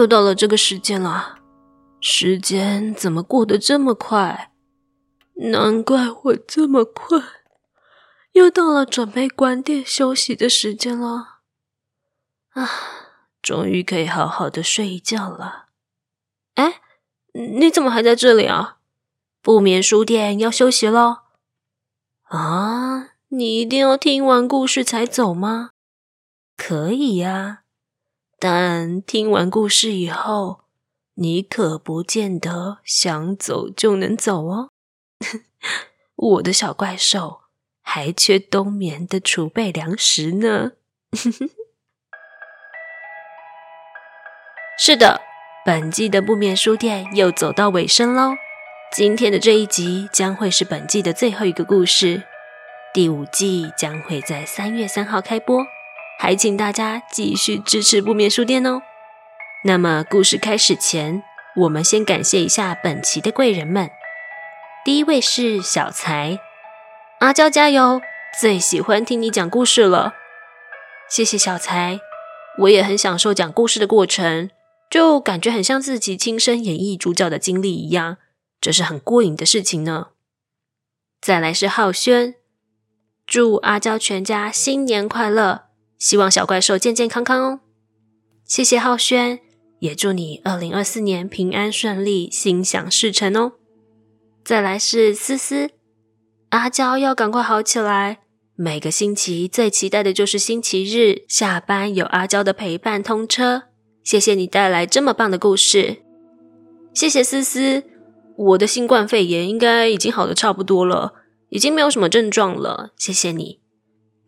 又到了这个时间了，时间怎么过得这么快？难怪我这么困，又到了准备关店休息的时间了。啊，终于可以好好的睡一觉了。哎，你怎么还在这里啊？不眠书店要休息喽。啊，你一定要听完故事才走吗？可以呀，但听完故事以后，你可不见得想走就能走哦。我的小怪兽还缺冬眠的储备粮食呢。是的，本季的不眠书店又走到尾声喽。今天的这一集将会是本季的最后一个故事，第五季将会在三月三号开播，还请大家继续支持不眠书店哦。那么故事开始前，我们先感谢一下本期的贵人们。第一位是小财，阿娇加油，最喜欢听你讲故事了，谢谢小财，我也很享受讲故事的过程。就感觉很像自己亲身演绎主角的经历一样，这是很过瘾的事情呢。再来是浩轩，祝阿娇全家新年快乐，希望小怪兽健健康康哦。谢谢浩轩，也祝你二零二四年平安顺利，心想事成哦。再来是思思，阿娇要赶快好起来，每个星期最期待的就是星期日下班有阿娇的陪伴通车。谢谢你带来这么棒的故事，谢谢思思。我的新冠肺炎应该已经好的差不多了，已经没有什么症状了。谢谢你。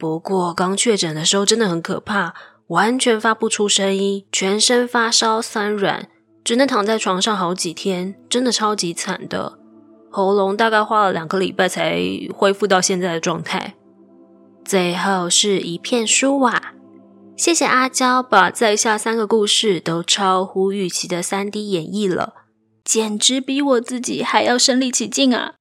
不过刚确诊的时候真的很可怕，完全发不出声音，全身发烧、酸软，只能躺在床上好几天，真的超级惨的。喉咙大概花了两个礼拜才恢复到现在的状态。最后是一片舒瓦。谢谢阿娇把在下三个故事都超乎预期的三 D 演绎了，简直比我自己还要身临其境啊！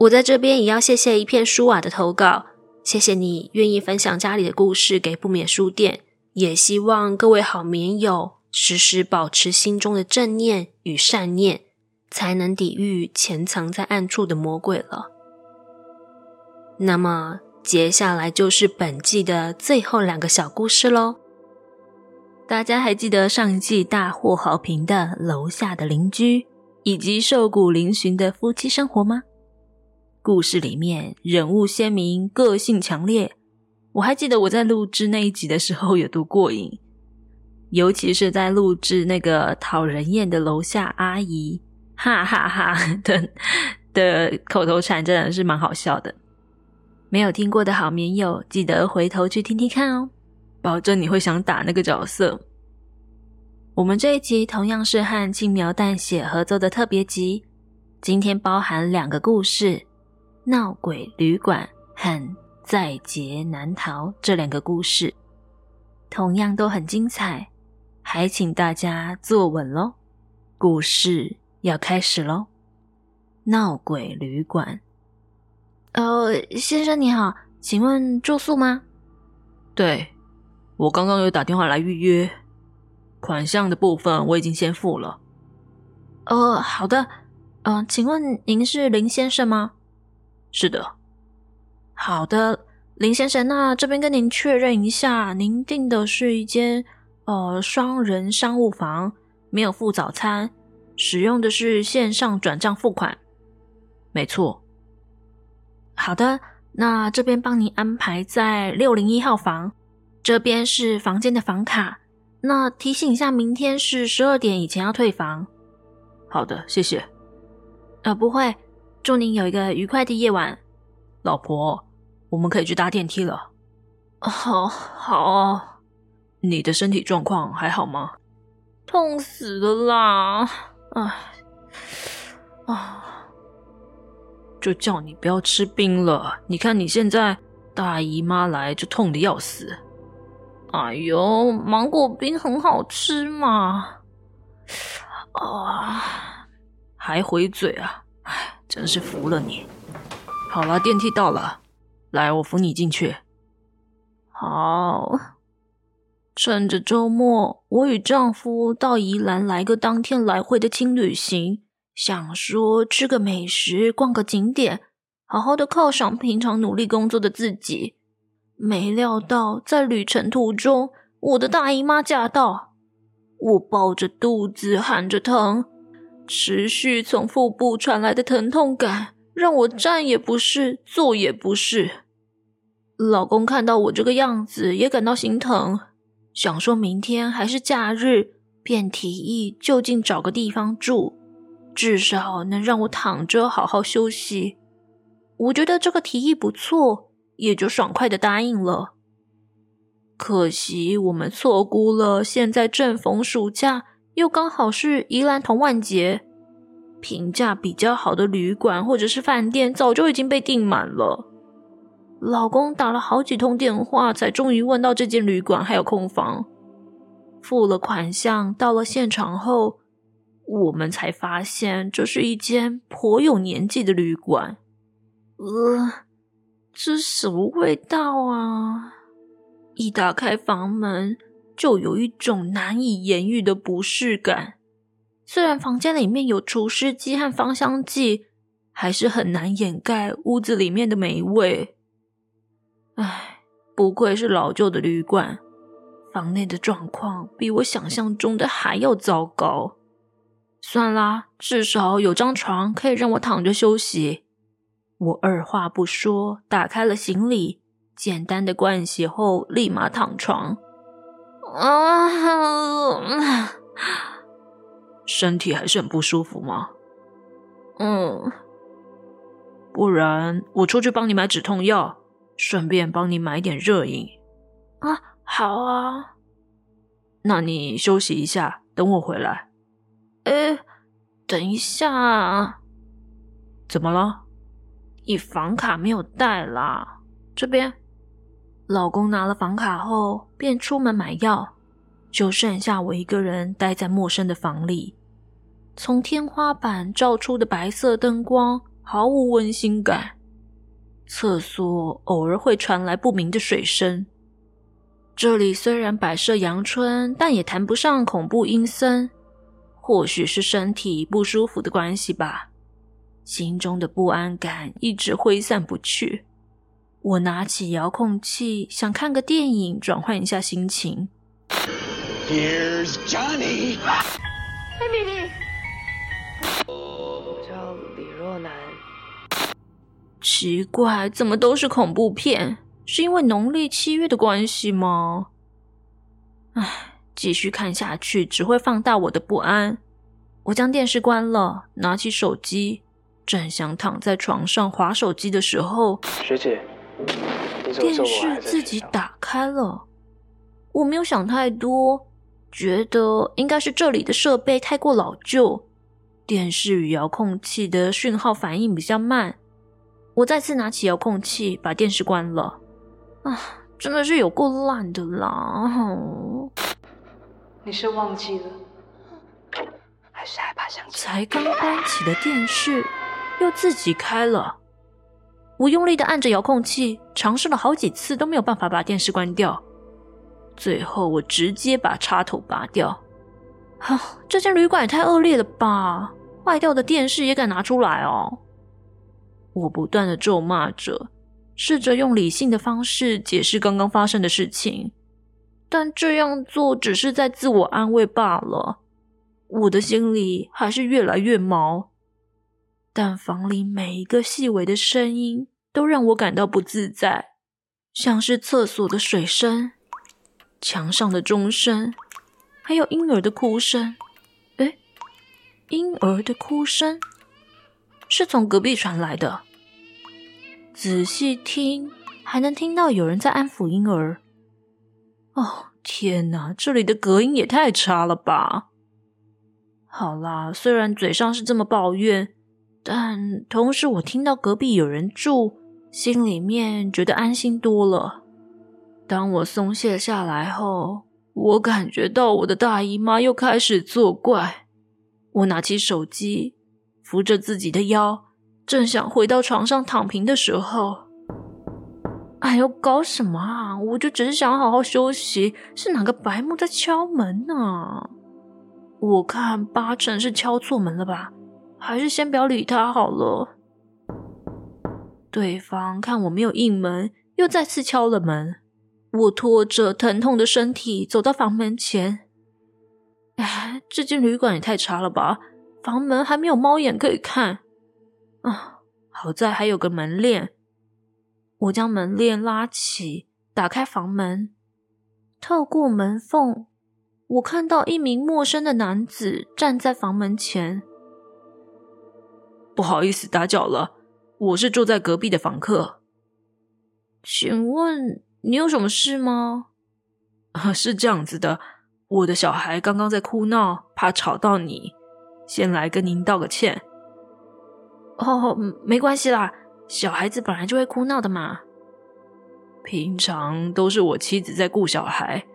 我在这边也要谢谢一片舒瓦的投稿，谢谢你愿意分享家里的故事给不眠书店，也希望各位好眠友时时保持心中的正念与善念，才能抵御潜藏在暗处的魔鬼了。那么。接下来就是本季的最后两个小故事喽。大家还记得上一季大获好评的《楼下的邻居》以及瘦骨嶙峋的夫妻生活吗？故事里面人物鲜明，个性强烈。我还记得我在录制那一集的时候有多过瘾，尤其是在录制那个讨人厌的楼下阿姨，哈哈哈哈的的口头禅，真的是蛮好笑的。没有听过的好眠友，记得回头去听听看哦，保证你会想打那个角色。我们这一集同样是和轻描淡写合作的特别集，今天包含两个故事：闹鬼旅馆和在劫难逃这两个故事，同样都很精彩，还请大家坐稳喽，故事要开始喽！闹鬼旅馆。呃，先生你好，请问住宿吗？对，我刚刚有打电话来预约，款项的部分我已经先付了。呃，好的，嗯、呃，请问您是林先生吗？是的。好的，林先生，那这边跟您确认一下，您订的是一间呃双人商务房，没有附早餐，使用的是线上转账付款。没错。好的，那这边帮您安排在六零一号房，这边是房间的房卡。那提醒一下，明天是十二点以前要退房。好的，谢谢。呃，不会，祝您有一个愉快的夜晚。老婆，我们可以去搭电梯了。好，好。你的身体状况还好吗？痛死了啦！唉，啊。就叫你不要吃冰了。你看你现在大姨妈来就痛的要死。哎呦，芒果冰很好吃嘛。啊，还回嘴啊！哎，真是服了你。好了，电梯到了，来，我扶你进去。好。趁着周末，我与丈夫到宜兰来个当天来回的轻旅行，想说吃个美食，逛个景点，好好的犒赏平常努力工作的自己。没料到在旅程途中，我的大姨妈驾到，我抱着肚子喊着疼，持续从腹部传来的疼痛感让我站也不是，坐也不是。老公看到我这个样子，也感到心疼，想说明天还是假日，便提议就近找个地方住，至少能让我躺着好好休息。我觉得这个提议不错，也就爽快的答应了。可惜我们错估了，现在正逢暑假，又刚好是宜兰同万节，评价比较好的旅馆或者是饭店早就已经被订满了。老公打了好几通电话，才终于问到这间旅馆还有空房。付了款项，到了现场后，我们才发现这是一间颇有年纪的旅馆。呃，这什么味道啊？一打开房门，就有一种难以言喻的不适感。虽然房间里面有除湿机和芳香剂，还是很难掩盖屋子里面的霉味。唉，不愧是老旧的旅馆，房内的状况比我想象中的还要糟糕。算啦，至少有张床可以让我躺着休息。我二话不说，打开了行李。简单的盥洗后，立马躺床。啊，身体还是很不舒服吗？嗯，不然我出去帮你买止痛药，顺便帮你买点热饮。啊，好啊。那你休息一下，等我回来。哎，等一下，怎么了？你房卡没有带啦？这边。老公拿了房卡后，便出门买药，就剩下我一个人待在陌生的房里。从天花板照出的白色灯光毫无温馨感，厕所偶尔会传来不明的水声。这里虽然摆设阳春，但也谈不上恐怖阴森。或许是身体不舒服的关系吧，心中的不安感一直挥散不去。我拿起遥控器，想看个电影，转换一下心情。Here's Johnny。我叫李若男。奇怪，怎么都是恐怖片？是因为农历七月的关系吗？唉，继续看下去只会放大我的不安。我将电视关了，拿起手机，正想躺在床上划手机的时候，学姐。电视自己打开了，我没有想太多，觉得应该是这里的设备太过老旧，电视与遥控器的讯号反应比较慢。我再次拿起遥控器，把电视关了。啊，真的是有够烂的啦！你是忘记了，还是害怕想起？才刚关起的电视，又自己开了。我用力的按着遥控器，尝试了好几次都没有办法把电视关掉。最后，我直接把插头拔掉。啊，这间旅馆也太恶劣了吧！坏掉的电视也敢拿出来哦！我不断的咒骂着，试着用理性的方式解释刚刚发生的事情，但这样做只是在自我安慰罢了。我的心里还是越来越毛。但房里每一个细微的声音，都让我感到不自在，像是厕所的水声、墙上的钟声，还有婴儿的哭声。诶，婴儿的哭声是从隔壁传来的。仔细听，还能听到有人在安抚婴儿。哦，天哪，这里的隔音也太差了吧！好啦，虽然嘴上是这么抱怨，但同时我听到隔壁有人住。心里面觉得安心多了。当我松懈下来后，我感觉到我的大姨妈又开始作怪。我拿起手机，扶着自己的腰，正想回到床上躺平的时候，哎呦，搞什么啊！我就只是想好好休息，是哪个白目在敲门呢？我看八成是敲错门了吧，还是先不要理他好了。对方看我没有应门，又再次敲了门。我拖着疼痛的身体走到房门前。哎，这间旅馆也太差了吧！房门还没有猫眼可以看。啊，好在还有个门链。我将门链拉起，打开房门，透过门缝，我看到一名陌生的男子站在房门前。不好意思打搅了，我是住在隔壁的房客。请问你有什么事吗？啊，是这样子的，我的小孩刚刚在哭闹，怕吵到你，先来跟您道个歉。哦，没关系啦。小孩子本来就会哭闹的嘛。平常都是我妻子在顾小孩，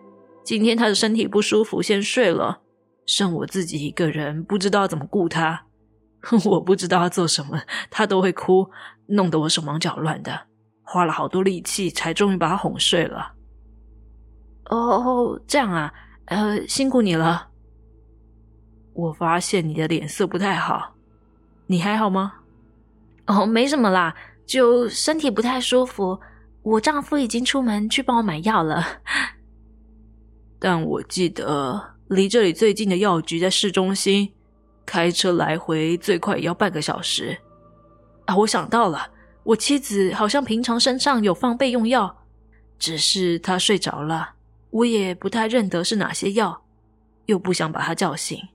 今天她的身体不舒服，先睡了，剩我自己一个人，不知道怎么顾他。我不知道他做什么，他都会哭，弄得我手忙脚乱的，花了好多力气才终于把他哄睡了。哦，这样啊，呃，辛苦你了。我发现你的脸色不太好，你还好吗？哦，没什么啦，就身体不太舒服。我丈夫已经出门去帮我买药了。但我记得离这里最近的药局在市中心，开车来回最快也要半个小时。啊，我想到了，我妻子好像平常身上有放备用药，只是她睡着了，我也不太认得是哪些药，又不想把她叫醒。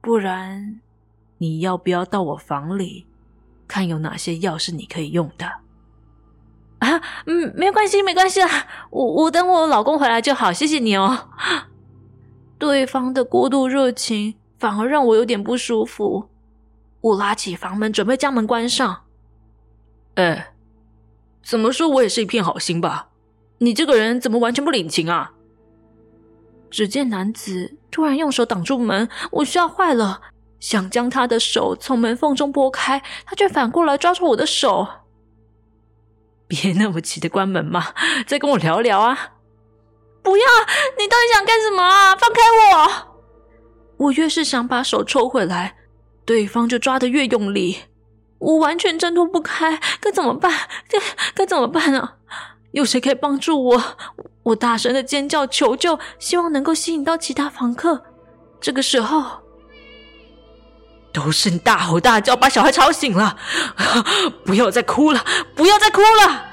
不然，你要不要到我房里？看有哪些药是你可以用的啊？嗯，没关系，没关系啦，我我等我老公回来就好，谢谢你哦。对方的过度热情反而让我有点不舒服。我拉起房门，准备将门关上。哎，怎么说我也是一片好心吧？你这个人怎么完全不领情啊？只见男子突然用手挡住门，我吓坏了。想将他的手从门缝中拨开，他却反过来抓住我的手。别那么急的关门嘛，再跟我聊聊啊！不要！你到底想干什么啊？放开我！我越是想把手抽回来，对方就抓得越用力，我完全挣脱不开，该怎么办？该该怎么办呢？有谁可以帮助我？我大声的尖叫求救，希望能够吸引到其他房客。这个时候。都是你大吼大叫，把小孩吵醒了！不要再哭了，不要再哭了！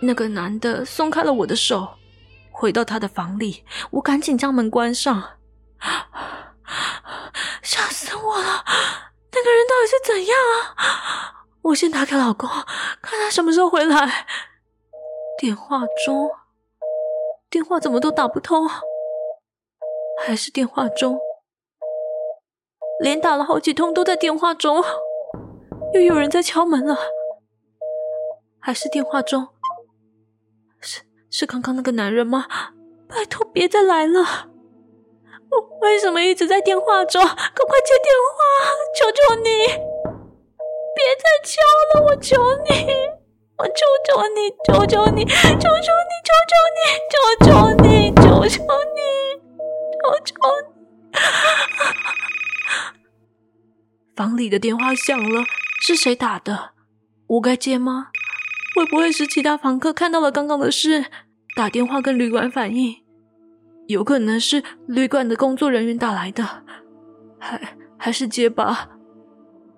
那个男的松开了我的手，回到他的房里。我赶紧将门关上，吓死我了！那个人到底是怎样啊？我先打给老公，看他什么时候回来。电话中，电话怎么都打不通？还是电话中？连打了好几通都在电话中，又有人在敲门了，还是电话中？是是刚刚那个男人吗？拜托别再来了！我 为什么一直在电话中？赶快接电话！求求你，别再敲了！我求你，我求求你，求求你，求求你，求求你，求求你，求求你，求求你！房里的电话响了，是谁打的？我该接吗？会不会是其他房客看到了刚刚的事，打电话跟旅馆反映？有可能是旅馆的工作人员打来的，还还是结巴？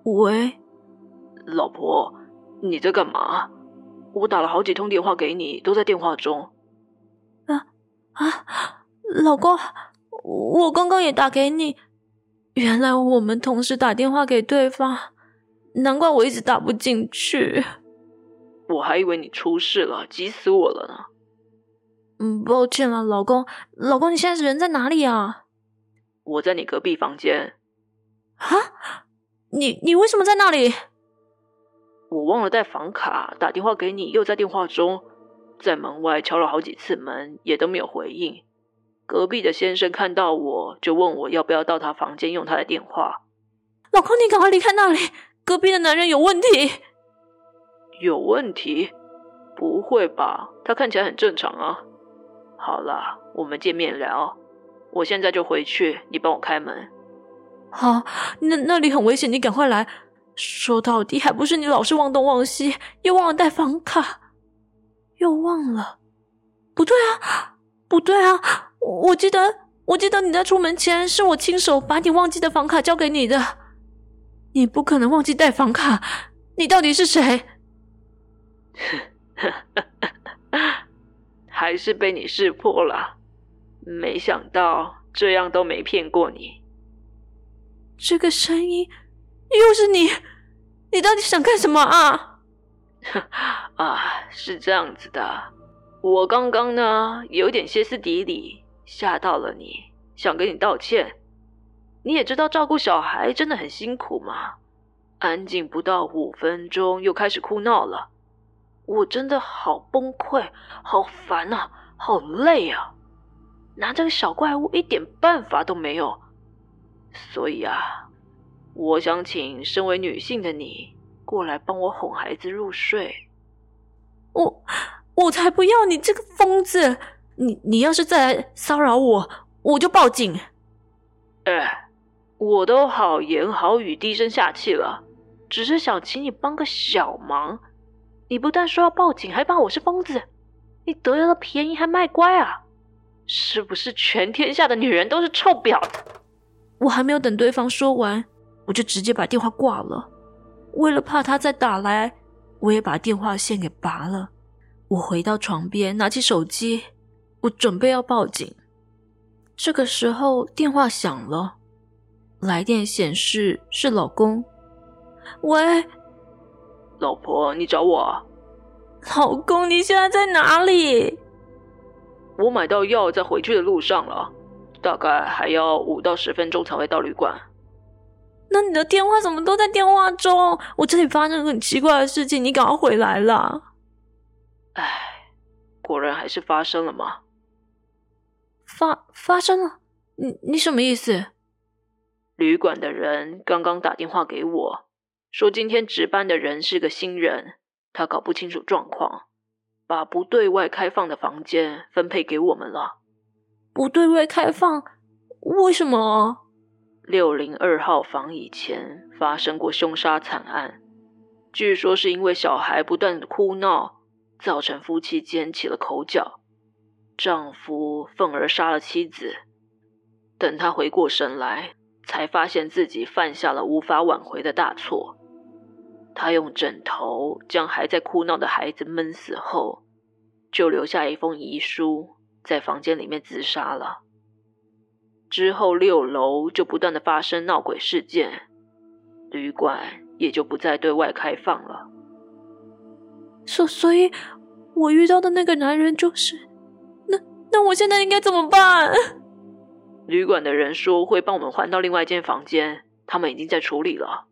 喂，老婆，你在干嘛？我打了好几通电话给你，都在电话中。啊啊，老公，我刚刚也打给你。原来我们同时打电话给对方，难怪我一直打不进去。我还以为你出事了，急死我了呢。嗯，抱歉了，老公。老公，你现在人在哪里啊？我在你隔壁房间。啊？你你为什么在那里？我忘了带房卡，打电话给你，又在电话中，在门外敲了好几次门，也都没有回应。隔壁的先生看到我就问我要不要到他房间用他的电话。老公，你赶快离开那里，隔壁的男人有问题。有问题？不会吧？他看起来很正常啊。好啦，我们见面聊。我现在就回去，你帮我开门。好，那那里很危险，你赶快来。说到底，还不是你老是忘东忘西，又忘了带房卡，又忘了。不对啊，不对啊！我记得，我记得你在出门前，是我亲手把你忘记的房卡交给你的。你不可能忘记带房卡，你到底是谁？还是被你识破了。没想到这样都没骗过你。这个声音又是你，你到底想干什么啊？啊，是这样子的，我刚刚呢有点歇斯底里，吓到了你，想跟你道歉。你也知道照顾小孩真的很辛苦嘛，安静不到五分钟又开始哭闹了，我真的好崩溃，好烦啊，好累啊。拿这个小怪物一点办法都没有，所以啊，我想请身为女性的你过来帮我哄孩子入睡。我我才不要你这个疯子！你你要是再来骚扰我，我就报警。哎，我都好言好语、低声下气了，只是想请你帮个小忙。你不但说要报警，还骂我是疯子，你得了便宜还卖乖啊！是不是全天下的女人都是臭婊子？我还没有等对方说完，我就直接把电话挂了。为了怕他再打来，我也把电话线给拔了。我回到床边，拿起手机，我准备要报警。这个时候电话响了，来电显示是老公。喂，老婆，你找我？老公，你现在在哪里？我买到药，在回去的路上了，大概还要五到十分钟才会到旅馆。那你的电话怎么都在电话中？我这里发生很奇怪的事情，你赶快回来啦！唉，果然还是发生了吗？发发生了？你你什么意思？旅馆的人刚刚打电话给我，说今天值班的人是个新人，他搞不清楚状况。把不对外开放的房间分配给我们了。不对外开放？为什么？六零二号房以前发生过凶杀惨案，据说是因为小孩不断的哭闹，造成夫妻间起了口角，丈夫愤而杀了妻子。等他回过神来，才发现自己犯下了无法挽回的大错。他用枕头将还在哭闹的孩子闷死后，就留下一封遗书，在房间里面自杀了。之后六楼就不断的发生闹鬼事件，旅馆也就不再对外开放了。所所以，我遇到的那个男人就是……那那我现在应该怎么办？旅馆的人说会帮我们换到另外一间房间，他们已经在处理了。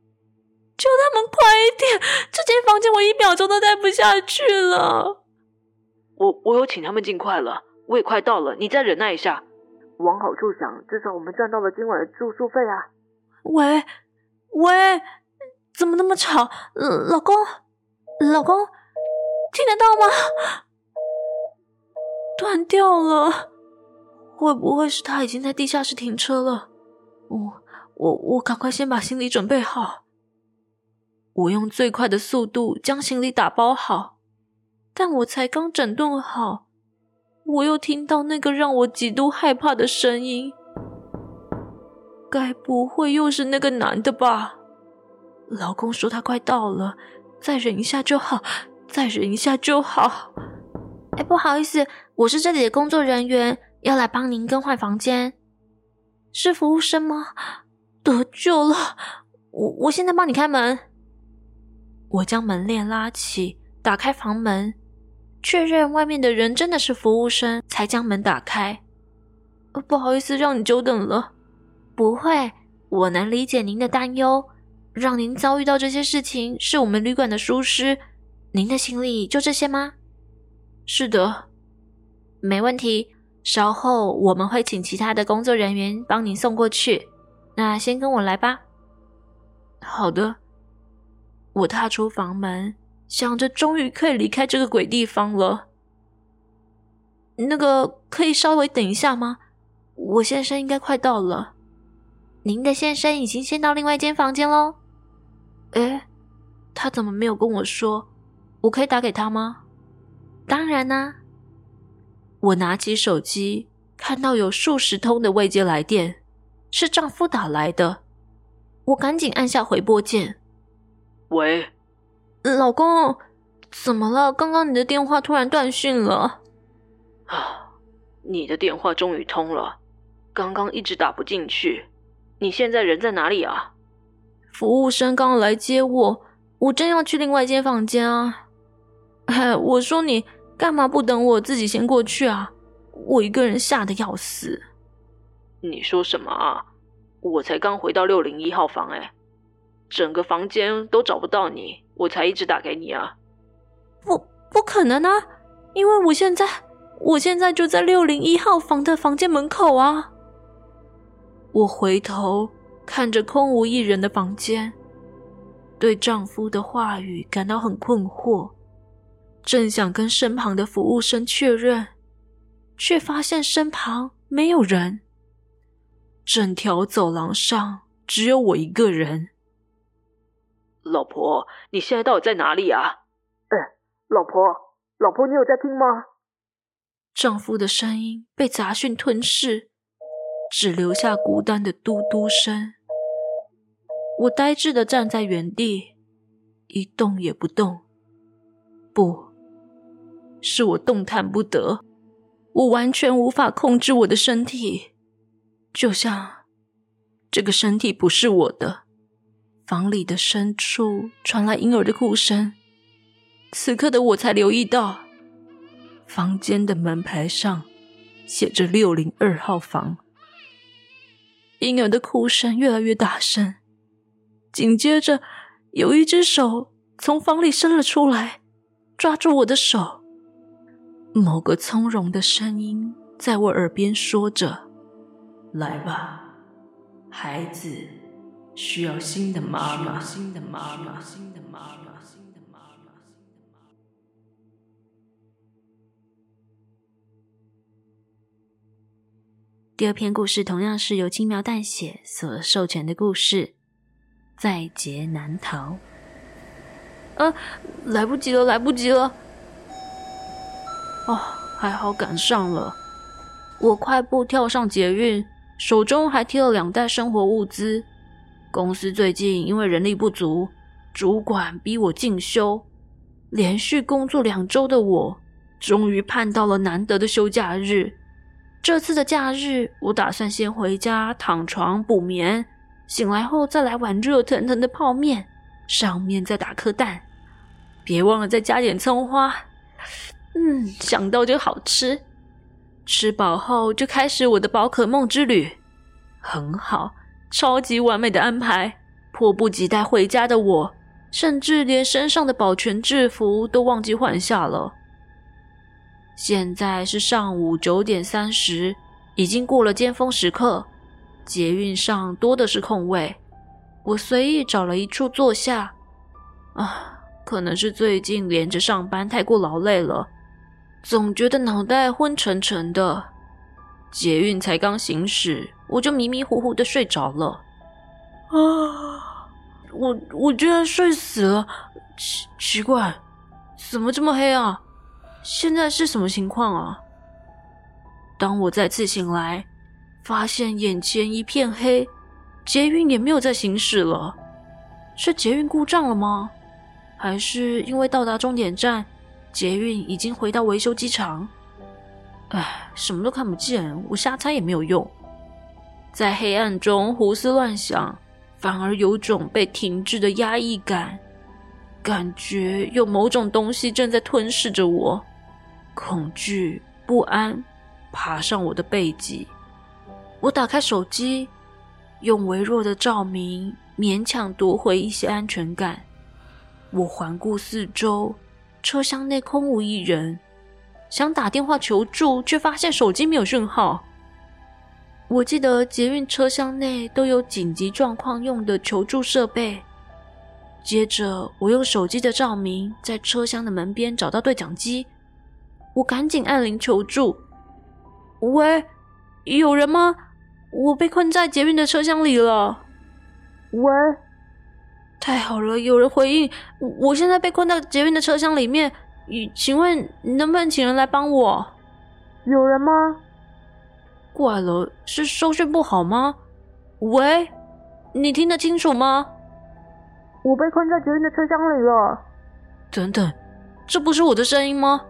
求他们快一点！这间房间我一秒钟都待不下去了。我我有请他们尽快了，我也快到了，你再忍耐一下。往好处想，至少我们赚到了今晚的住宿费啊。喂喂，怎么那么吵？老公，老公，听得到吗？断掉了，会不会是他已经在地下室停车了？我我我赶快先把行李准备好。我用最快的速度将行李打包好，但我才刚整顿好，我又听到那个让我极度害怕的声音。该不会又是那个男的吧？老公说他快到了，再忍一下就好，再忍一下就好。哎，不好意思，我是这里的工作人员，要来帮您更换房间。是服务生吗？得救了！我我现在帮你开门。我将门链拉起，打开房门，确认外面的人真的是服务生，才将门打开。不好意思，让你久等了。不会，我能理解您的担忧。让您遭遇到这些事情，是我们旅馆的疏失。您的行李就这些吗？是的，没问题。稍后我们会请其他的工作人员帮您送过去。那先跟我来吧。好的。我踏出房门，想着终于可以离开这个鬼地方了。那个可以稍微等一下吗？我先生应该快到了。您的先生已经先到另外一间房间喽。诶，他怎么没有跟我说？我可以打给他吗？当然啦、我拿起手机，看到有数十通的未接来电，是丈夫打来的。我赶紧按下回拨键。喂，老公，怎么了？刚刚你的电话突然断讯了。啊，你的电话终于通了，刚刚一直打不进去。你现在人在哪里啊？服务生刚刚来接我，我正要去另外一间房间啊。哎，我说你干嘛不等我自己先过去啊？我一个人吓得要死。你说什么啊？我才刚回到六零一号房，哎，整个房间都找不到你，我才一直打给你啊。不，不可能啊，因为我现在，我现在就在六零一号房的房间门口啊。我回头看着空无一人的房间，对丈夫的话语感到很困惑，正想跟身旁的服务生确认，却发现身旁没有人，整条走廊上只有我一个人。老婆，你现在到底在哪里啊？哎，老婆，老婆，你有在听吗？丈夫的声音被杂讯吞噬。只留下孤单的嘟嘟声。我呆滞的站在原地，一动也不动。不，是我动弹不得，我完全无法控制我的身体，就像这个身体不是我的。房里的深处传来婴儿的哭声。此刻的我才留意到，房间的门牌上写着六零二号房。婴儿的哭声越来越大声，紧接着有一只手从房里伸了出来，抓住我的手。某个从容的声音在我耳边说着：“来吧，孩子，需要新的妈妈，新的妈妈，新的妈妈。”第二篇故事同样是由轻描淡写所授权的故事，在劫难逃。啊，来不及了，来不及了！哦，还好赶上了。我快步跳上捷运，手中还提了两袋生活物资。公司最近因为人力不足，主管逼我进修。连续工作两周的我，终于盼到了难得的休假日。这次的假日，我打算先回家躺床补眠，醒来后再来碗热腾腾的泡面，上面再打颗蛋，别忘了再加点葱花。嗯，想到就好吃。吃饱后就开始我的宝可梦之旅，很好，超级完美的安排。迫不及待回家的我，甚至连身上的保全制服都忘记换下了。现在是上午九点三十，已经过了尖峰时刻，捷运上多的是空位。我随意找了一处坐下。啊，可能是最近连着上班太过劳累了，总觉得脑袋昏沉沉的。捷运才刚行驶，我就迷迷糊糊的睡着了。啊，我我居然睡死了，奇奇怪，怎么这么黑啊？现在是什么情况啊？当我再次醒来，发现眼前一片黑，捷运也没有再行驶了。是捷运故障了吗？还是因为到达终点站，捷运已经回到维修机场？唉，什么都看不见，我瞎猜也没有用。在黑暗中胡思乱想，反而有种被停滞的压抑感，感觉有某种东西正在吞噬着我。恐惧、不安爬上我的背脊。我打开手机，用微弱的照明勉强夺回一些安全感。我环顾四周，车厢内空无一人，想打电话求助，却发现手机没有讯号。我记得捷运车厢内都有紧急状况用的求助设备，接着，我用手机的照明在车厢的门边找到对讲机，我赶紧按铃求助。喂，有人吗？我被困在捷运的车厢里了。喂，太好了，有人回应。我现在被困在捷运的车厢里面，请问能不能请人来帮我？有人吗？怪了，是收讯不好吗？喂，你听得清楚吗？我被困在捷运的车厢里了。等等，这不是我的声音吗？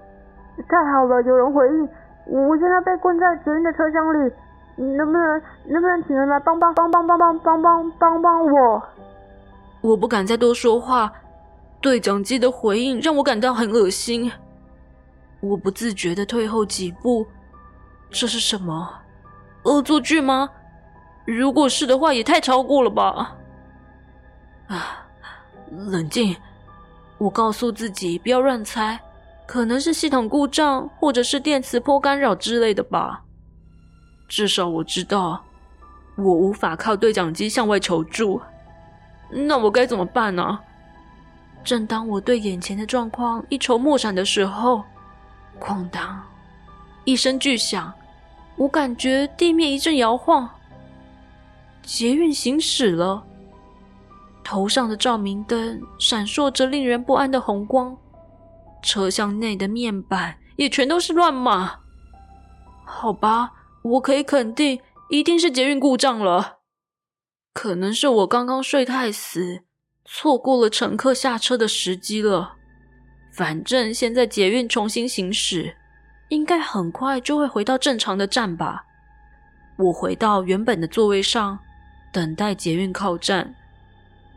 太好了，有人回应。我现在被困在捷运的车厢里，能不能能不能请人来帮帮帮帮帮帮帮帮帮帮我？我不敢再多说话，对讲机的回应让我感到很恶心。我不自觉地退后几步，这是什么？恶作剧吗？如果是的话，也太超过了吧！啊，冷静！我告诉自己不要乱猜，可能是系统故障，或者是电磁波干扰之类的吧。至少我知道，我无法靠对讲机向外求助。那我该怎么办呢？正当我对眼前的状况一筹莫展的时候，哐当，一声巨响。我感觉地面一阵摇晃，捷运行驶了，头上的照明灯闪烁着令人不安的红光，车厢内的面板也全都是乱码。好吧，我可以肯定，一定是捷运故障了，可能是我刚刚睡太死，错过了乘客下车的时机了。反正现在捷运重新行驶。应该很快就会回到正常的站吧。我回到原本的座位上，等待捷运靠站。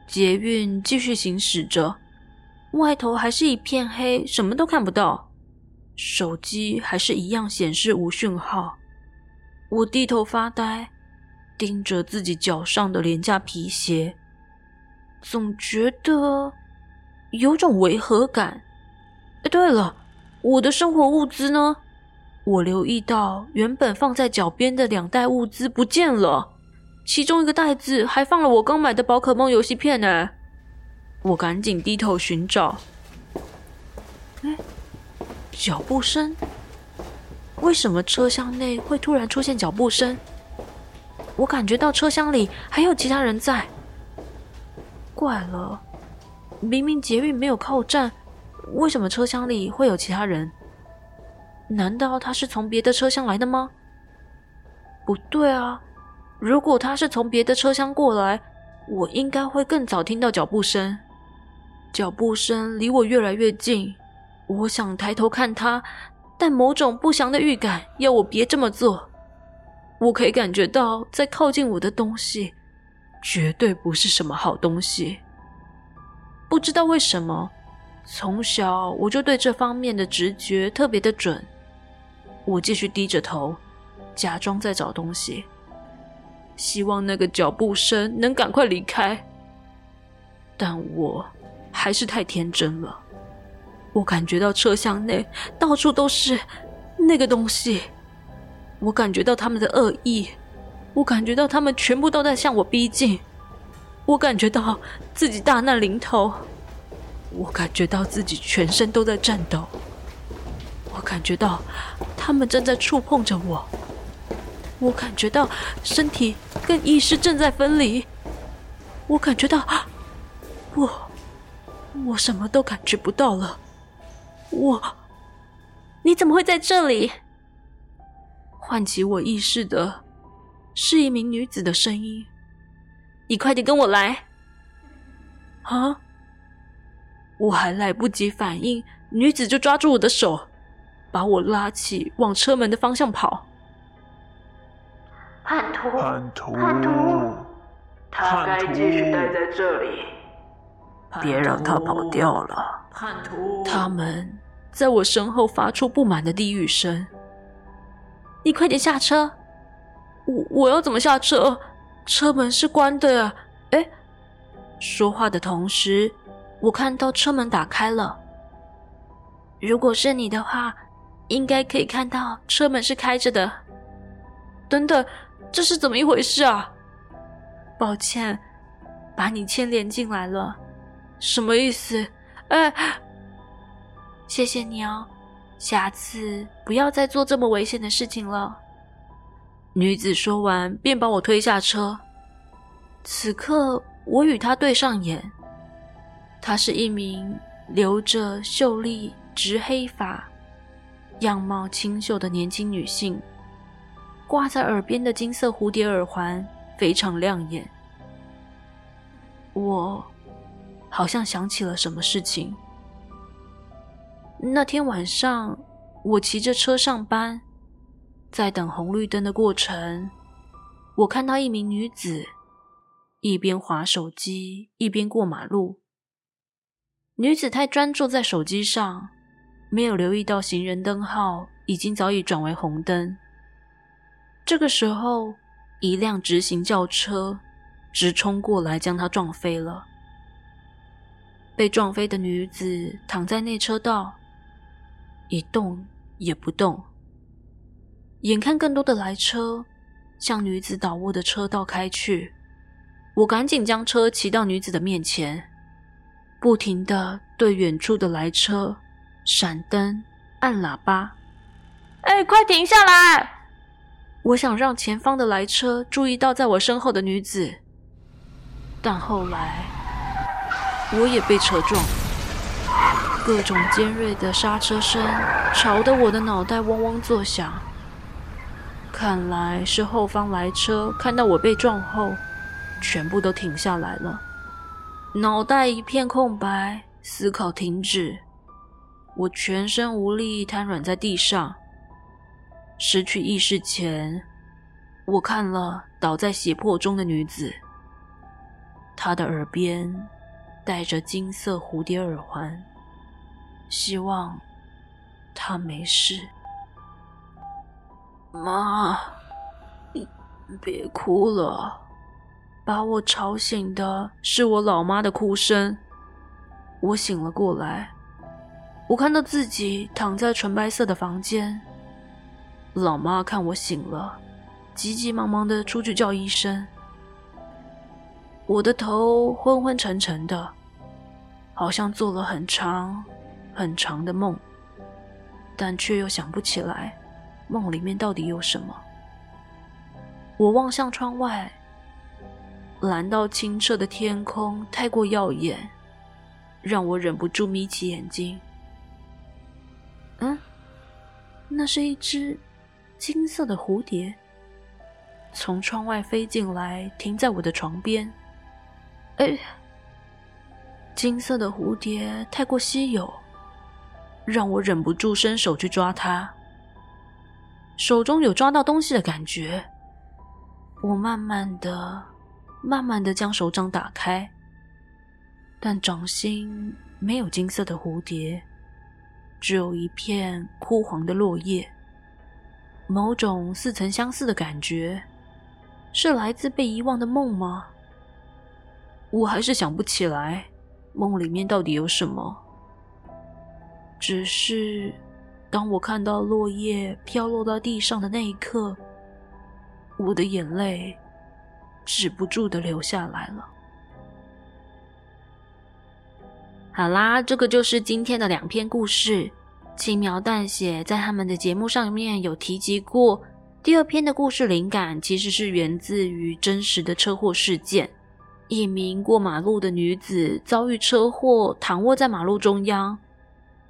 捷运继续行驶着，外头还是一片黑，什么都看不到。手机还是一样显示无讯号。我低头发呆，盯着自己脚上的廉价皮鞋，总觉得有种违和感。哎，对了。我的生活物资呢？我留意到原本放在脚边的两袋物资不见了，其中一个袋子还放了我刚买的宝可梦游戏片呢。我赶紧低头寻找。哎，脚步声？为什么车厢内会突然出现脚步声？我感觉到车厢里还有其他人在。怪了，明明捷运没有靠站。为什么车厢里会有其他人？难道他是从别的车厢来的吗？不对啊！如果他是从别的车厢过来，我应该会更早听到脚步声。脚步声离我越来越近，我想抬头看他，但某种不祥的预感要我别这么做。我可以感觉到，在靠近我的东西，绝对不是什么好东西。不知道为什么。从小我就对这方面的直觉特别的准。我继续低着头，假装在找东西，希望那个脚步声能赶快离开。但我还是太天真了。我感觉到车厢内到处都是那个东西，我感觉到他们的恶意，我感觉到他们全部都在向我逼近，我感觉到自己大难临头。我感觉到自己全身都在颤抖，我感觉到他们正在触碰着我，我感觉到身体跟意识正在分离，我感觉到我我什么都感觉不到了，我你怎么会在这里？唤起我意识的是一名女子的声音，你快点跟我来！啊！我还来不及反应，女子就抓住我的手，把我拉起，往车门的方向跑。叛徒，叛徒，叛徒，他该继续待在这里，别让他跑掉了。叛徒，他们在我身后发出不满的低语声。你快点下车！我我要怎么下车？车门是关的呀。哎，说话的同时。我看到车门打开了。如果是你的话，应该可以看到车门是开着的。等等，这是怎么一回事啊？抱歉，把你牵连进来了。什么意思？哎，谢谢你哦，下次不要再做这么危险的事情了。女子说完，便把我推下车。此刻，我与她对上眼。她是一名留着秀丽直黑发、样貌清秀的年轻女性，挂在耳边的金色蝴蝶耳环非常亮眼。我好像想起了什么事情。那天晚上，我骑着车上班。在等红绿灯的过程，我看到一名女子一边滑手机一边过马路。女子太专注在手机上，没有留意到行人灯号已经早已转为红灯。这个时候，一辆直行轿车直冲过来，将她撞飞了。被撞飞的女子躺在内车道，一动也不动。眼看更多的来车向女子倒卧的车道开去，我赶紧将车骑到女子的面前，不停地对远处的来车闪灯、按喇叭。哎，快停下来！我想让前方的来车注意到在我身后的女子，但后来我也被车撞，各种尖锐的刹车声吵得我的脑袋嗡嗡作响。看来是后方来车看到我被撞后，全部都停下来了，脑袋一片空白，思考停止。我全身无力，瘫软在地上。失去意识前，我看了倒在血泊中的女子，她的耳边戴着金色蝴蝶耳环，希望她没事。妈，你别哭了。把我吵醒的是我老妈的哭声。我醒了过来，我看到自己躺在纯白色的房间。老妈看我醒了，急急忙忙的出去叫医生。我的头昏昏沉沉的，好像做了很长很长的梦，但却又想不起来。梦里面到底有什么？我望向窗外，蓝到清澈的天空太过耀眼，让我忍不住眯起眼睛。嗯，那是一只金色的蝴蝶，从窗外飞进来，停在我的床边。哎，金色的蝴蝶太过稀有，让我忍不住伸手去抓它。手中有抓到东西的感觉，我慢慢的、慢慢的将手掌打开，但掌心没有金色的蝴蝶，只有一片枯黄的落叶。某种似曾相似的感觉，是来自被遗忘的梦吗？我还是想不起来梦里面到底有什么，只是。当我看到落叶飘落到地上的那一刻，我的眼泪止不住的流下来了。好啦，这个就是今天的两篇故事。轻描淡写在他们的节目上面有提及过。第二篇的故事灵感其实是源自于真实的车祸事件。一名过马路的女子遭遇车祸，躺卧在马路中央。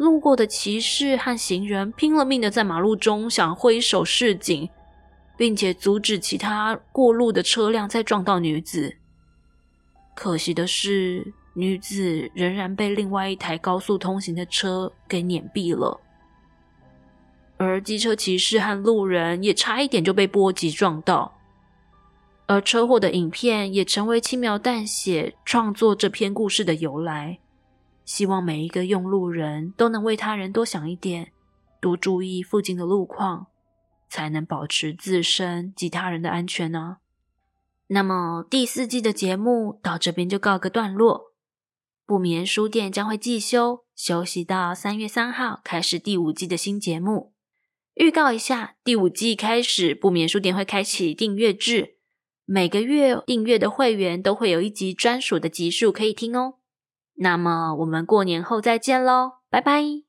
路过的骑士和行人拼了命的在马路中想挥手示警，并且阻止其他过路的车辆再撞到女子。可惜的是，女子仍然被另外一台高速通行的车给碾毙了，而机车骑士和路人也差一点就被波及撞到。而车祸的影片也成为轻描淡写创作这篇故事的由来。希望每一个用路人都能为他人多想一点，多注意附近的路况，才能保持自身及他人的安全呢。那么第四季的节目到这边就告个段落，不眠书店将会季休，休息到三月三号开始第五季的新节目。预告一下，第五季开始，不眠书店会开启订阅制，每个月订阅的会员都会有一集专属的集数可以听哦。那么我们过年后再见喽，拜拜。